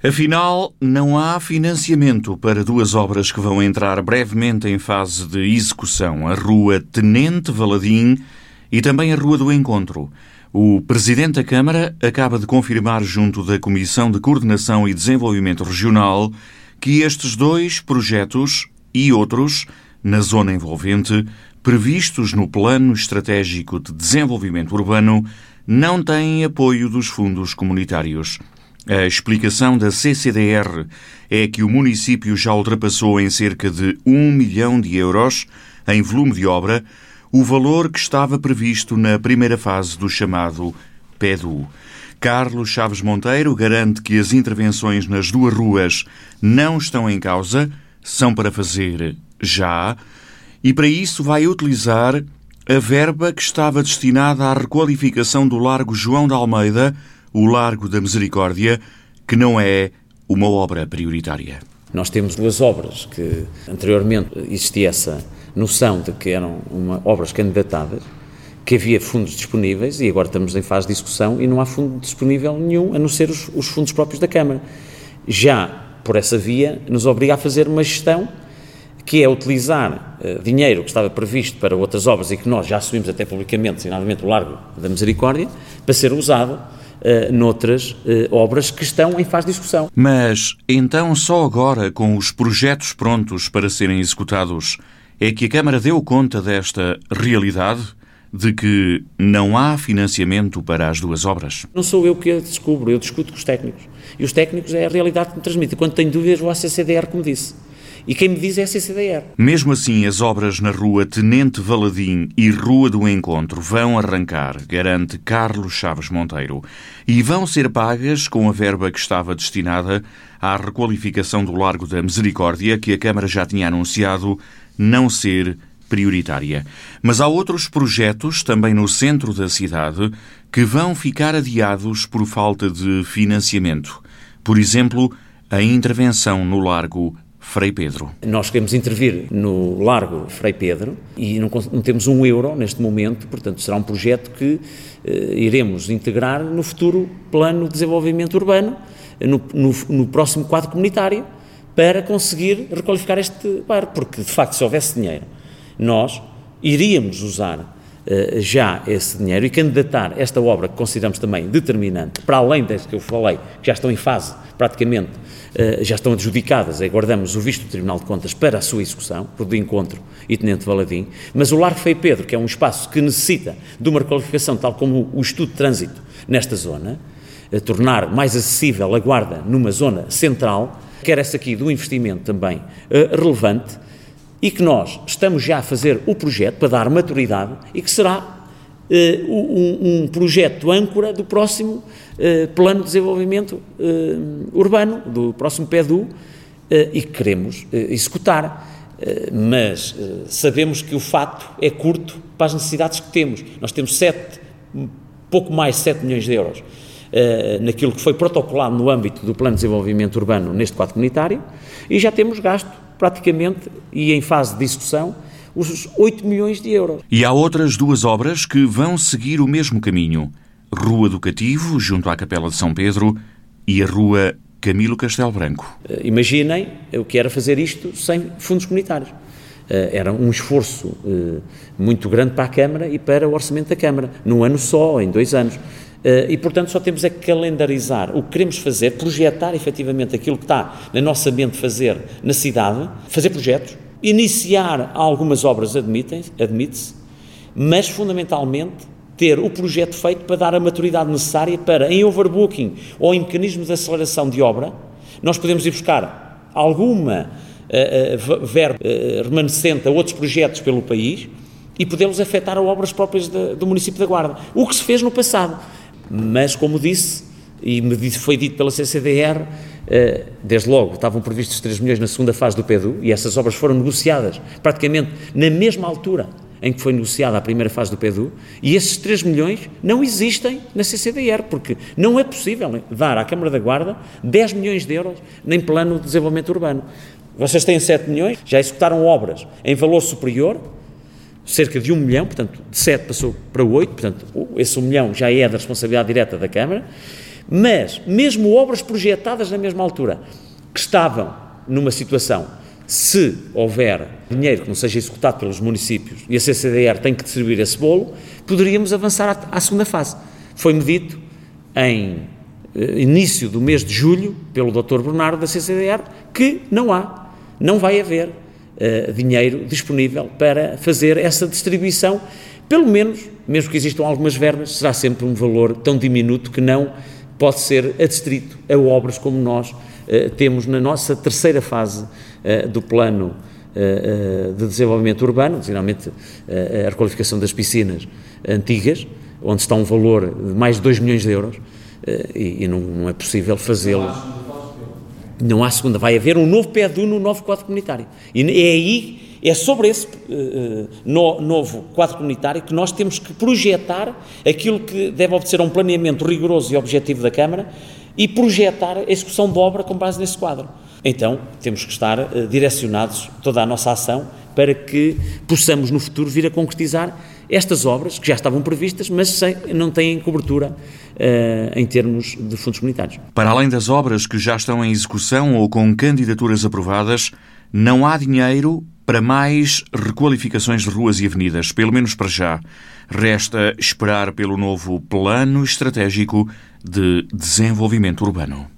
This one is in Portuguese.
Afinal, não há financiamento para duas obras que vão entrar brevemente em fase de execução: a Rua Tenente Valadim e também a Rua do Encontro. O Presidente da Câmara acaba de confirmar, junto da Comissão de Coordenação e Desenvolvimento Regional, que estes dois projetos e outros, na zona envolvente, previstos no Plano Estratégico de Desenvolvimento Urbano, não têm apoio dos fundos comunitários. A explicação da CCDR é que o município já ultrapassou em cerca de 1 milhão de euros em volume de obra o valor que estava previsto na primeira fase do chamado PEDU. Carlos Chaves Monteiro garante que as intervenções nas duas ruas não estão em causa, são para fazer já, e para isso vai utilizar a verba que estava destinada à requalificação do Largo João de Almeida o Largo da Misericórdia, que não é uma obra prioritária. Nós temos duas obras que anteriormente existia essa noção de que eram uma, obras candidatadas, que havia fundos disponíveis e agora estamos em fase de discussão e não há fundo disponível nenhum, a não ser os, os fundos próprios da Câmara. Já por essa via, nos obriga a fazer uma gestão que é utilizar uh, dinheiro que estava previsto para outras obras e que nós já assumimos até publicamente, designadamente o Largo da Misericórdia, para ser usado uh, noutras uh, obras que estão em fase de discussão. Mas então só agora, com os projetos prontos para serem executados, é que a Câmara deu conta desta realidade? De que não há financiamento para as duas obras? Não sou eu que a descubro, eu discuto com os técnicos. E os técnicos é a realidade que me transmite. Quando tenho dúvidas, vou à CCDR, como disse. E quem me diz é a CCDR. Mesmo assim, as obras na Rua Tenente Valadim e Rua do Encontro vão arrancar, garante Carlos Chaves Monteiro, e vão ser pagas com a verba que estava destinada à requalificação do Largo da Misericórdia, que a Câmara já tinha anunciado não ser prioritária. Mas há outros projetos, também no centro da cidade, que vão ficar adiados por falta de financiamento. Por exemplo, a intervenção no Largo Frei Pedro. Nós queremos intervir no Largo Frei Pedro e não, não temos um euro neste momento, portanto será um projeto que eh, iremos integrar no futuro Plano de Desenvolvimento Urbano, no, no, no próximo quadro comunitário, para conseguir requalificar este bairro, porque de facto se houvesse dinheiro, nós iríamos usar já esse dinheiro e candidatar esta obra que consideramos também determinante, para além das que eu falei, que já estão em fase praticamente eh, já estão adjudicadas, aguardamos o visto do Tribunal de Contas para a sua execução, por do encontro e Tenente Valadim, mas o Largo Feio Pedro, que é um espaço que necessita de uma requalificação, tal como o estudo de trânsito nesta zona, a tornar mais acessível a guarda numa zona central, quer essa aqui do investimento também relevante, e que nós estamos já a fazer o projeto para dar maturidade e que será uh, um, um, projeto âncora do próximo uh, Plano de Desenvolvimento uh, Urbano, do próximo PEDU, e que queremos executar. mas sabemos que o fato é curto para as necessidades que temos. Nós temos sete, pouco mais de 7 milhões de euros naquilo que foi protocolado no âmbito do Plano de Desenvolvimento Urbano neste quadro comunitário e já temos gasto praticamente e em fase de execução os 8 milhões de euros. E há outras duas obras que vão seguir o mesmo caminho. Rua do Cativo, junto à Capela de São Pedro, e a Rua Camilo Castelo Branco. Uh, imaginem o que era fazer isto sem fundos comunitários. Uh, era um esforço uh, muito grande para a Câmara e para o orçamento da Câmara, num ano só, em dois anos. Uh, e, portanto, só temos é que calendarizar o que queremos fazer, projetar efetivamente aquilo que está na nossa mente fazer na cidade, fazer projetos, Iniciar algumas obras admite-se, admite mas fundamentalmente ter o projeto feito para dar a maturidade necessária para, em overbooking ou em mecanismos de aceleração de obra, nós podemos ir buscar alguma uh, uh, verba uh, remanescente a outros projetos pelo país e podemos afetar as obras próprias de, do município da Guarda. O que se fez no passado. Mas, como disse, e me foi dito pela CCDR, eh, desde logo estavam previstos 3 milhões na segunda fase do PEDU e essas obras foram negociadas praticamente na mesma altura em que foi negociada a primeira fase do PEDU e esses 3 milhões não existem na CCDR, porque não é possível dar à Câmara da Guarda 10 milhões de euros nem plano de desenvolvimento urbano. Vocês têm 7 milhões, já executaram obras em valor superior, cerca de 1 milhão, portanto, de 7 passou para 8, portanto, esse 1 milhão já é da responsabilidade direta da Câmara, Mas, mesmo obras projetadas na mesma altura, que estavam numa situação, se houver dinheiro que não seja executado pelos municípios e a CCDR tem que distribuir esse bolo, poderíamos avançar à, à segunda fase. Foi-me dito em eh, início do mês de julho, pelo Dr. Bernardo da CCDR, que não há, não vai haver uh, dinheiro disponível para fazer essa distribuição. Pelo menos, mesmo que existam algumas verbas, será sempre um valor tão diminuto que não pode ser adstrito a obras como nós uh, temos na nossa terceira fase uh, do plano de desenvolvimento urbano, geralmente a requalificação das piscinas antigas, onde está um valor de mais de 2 milhões de euros, e, e não, não, é possível fazê-lo. Não há segunda, vai haver um novo PEDU no novo quadro comunitário. E é aí, é sobre esse uh, no, novo quadro comunitário que nós temos que projetar aquilo que deve a um planeamento rigoroso e objetivo da Câmara e projetar a execução de obra com base nesse quadro. Então, temos que estar uh, direcionados, toda a nossa ação, para que possamos no futuro vir a concretizar estas obras que já estavam previstas, mas sem, não têm cobertura uh, em termos de fundos comunitários. Para além das obras que já estão em execução ou com candidaturas aprovadas, não há dinheiro para mais requalificações de ruas e avenidas, pelo menos para já. Resta esperar pelo novo Plano Estratégico de Desenvolvimento Urbano.